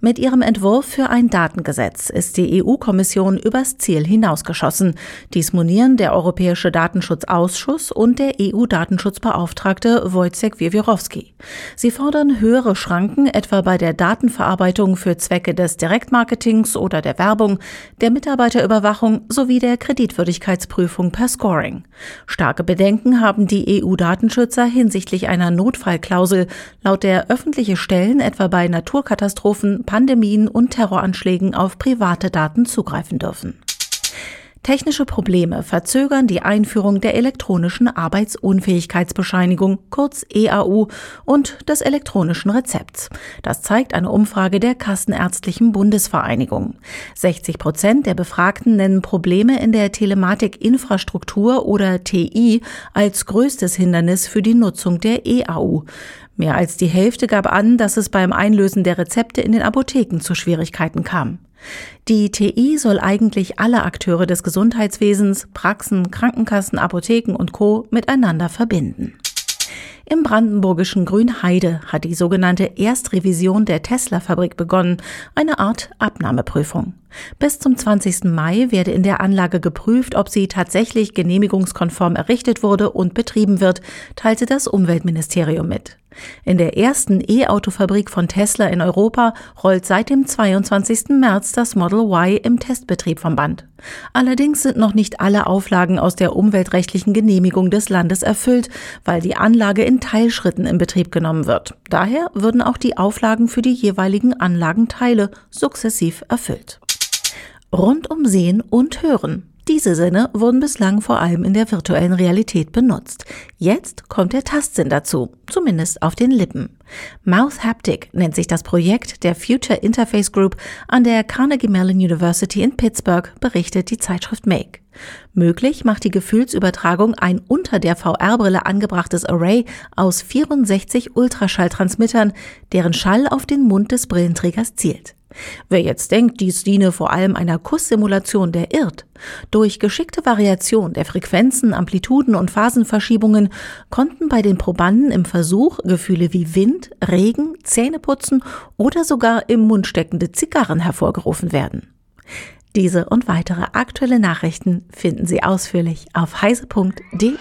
Mit ihrem Entwurf für ein Datengesetz ist die EU-Kommission übers Ziel hinausgeschossen. Dies monieren der Europäische Datenschutzausschuss und der EU-Datenschutzbeauftragte Wojciech Wiewiorowski. Sie fordern höhere Schranken etwa bei der Datenverarbeitung für Zwecke des Direktmarketings oder der Werbung, der Mitarbeiterüberwachung sowie der Kreditwürdigkeitsprüfung per Scoring. Starke Bedenken haben die EU-Datenschützer hinsichtlich einer Notfallklausel, laut der öffentliche Stellen etwa bei Naturkatastrophen, Pandemien und Terroranschlägen auf private Daten zugreifen dürfen. Technische Probleme verzögern die Einführung der elektronischen Arbeitsunfähigkeitsbescheinigung, kurz EAU, und des elektronischen Rezepts. Das zeigt eine Umfrage der Kassenärztlichen Bundesvereinigung. 60 Prozent der Befragten nennen Probleme in der Telematikinfrastruktur oder TI als größtes Hindernis für die Nutzung der EAU. Mehr als die Hälfte gab an, dass es beim Einlösen der Rezepte in den Apotheken zu Schwierigkeiten kam. Die TI soll eigentlich alle Akteure des Gesundheitswesens, Praxen, Krankenkassen, Apotheken und Co. miteinander verbinden. Im brandenburgischen Grünheide hat die sogenannte Erstrevision der Tesla-Fabrik begonnen, eine Art Abnahmeprüfung. Bis zum 20. Mai werde in der Anlage geprüft, ob sie tatsächlich genehmigungskonform errichtet wurde und betrieben wird, teilte das Umweltministerium mit. In der ersten E-Auto-Fabrik von Tesla in Europa rollt seit dem 22. März das Model Y im Testbetrieb vom Band. Allerdings sind noch nicht alle Auflagen aus der umweltrechtlichen Genehmigung des Landes erfüllt, weil die Anlage in Teilschritten in Betrieb genommen wird. Daher würden auch die Auflagen für die jeweiligen Anlagenteile sukzessiv erfüllt. Rundum sehen und hören. Diese Sinne wurden bislang vor allem in der virtuellen Realität benutzt. Jetzt kommt der Tastsinn dazu, zumindest auf den Lippen. Mouth Haptic nennt sich das Projekt der Future Interface Group an der Carnegie Mellon University in Pittsburgh, berichtet die Zeitschrift Make. Möglich macht die Gefühlsübertragung ein unter der VR-Brille angebrachtes Array aus 64 Ultraschalltransmittern, deren Schall auf den Mund des Brillenträgers zielt. Wer jetzt denkt, dies diene vor allem einer Kusssimulation, der irrt. Durch geschickte Variation der Frequenzen, Amplituden und Phasenverschiebungen konnten bei den Probanden im Versuch Gefühle wie Wind, Regen, Zähneputzen oder sogar im Mund steckende Zigarren hervorgerufen werden. Diese und weitere aktuelle Nachrichten finden Sie ausführlich auf heise.de.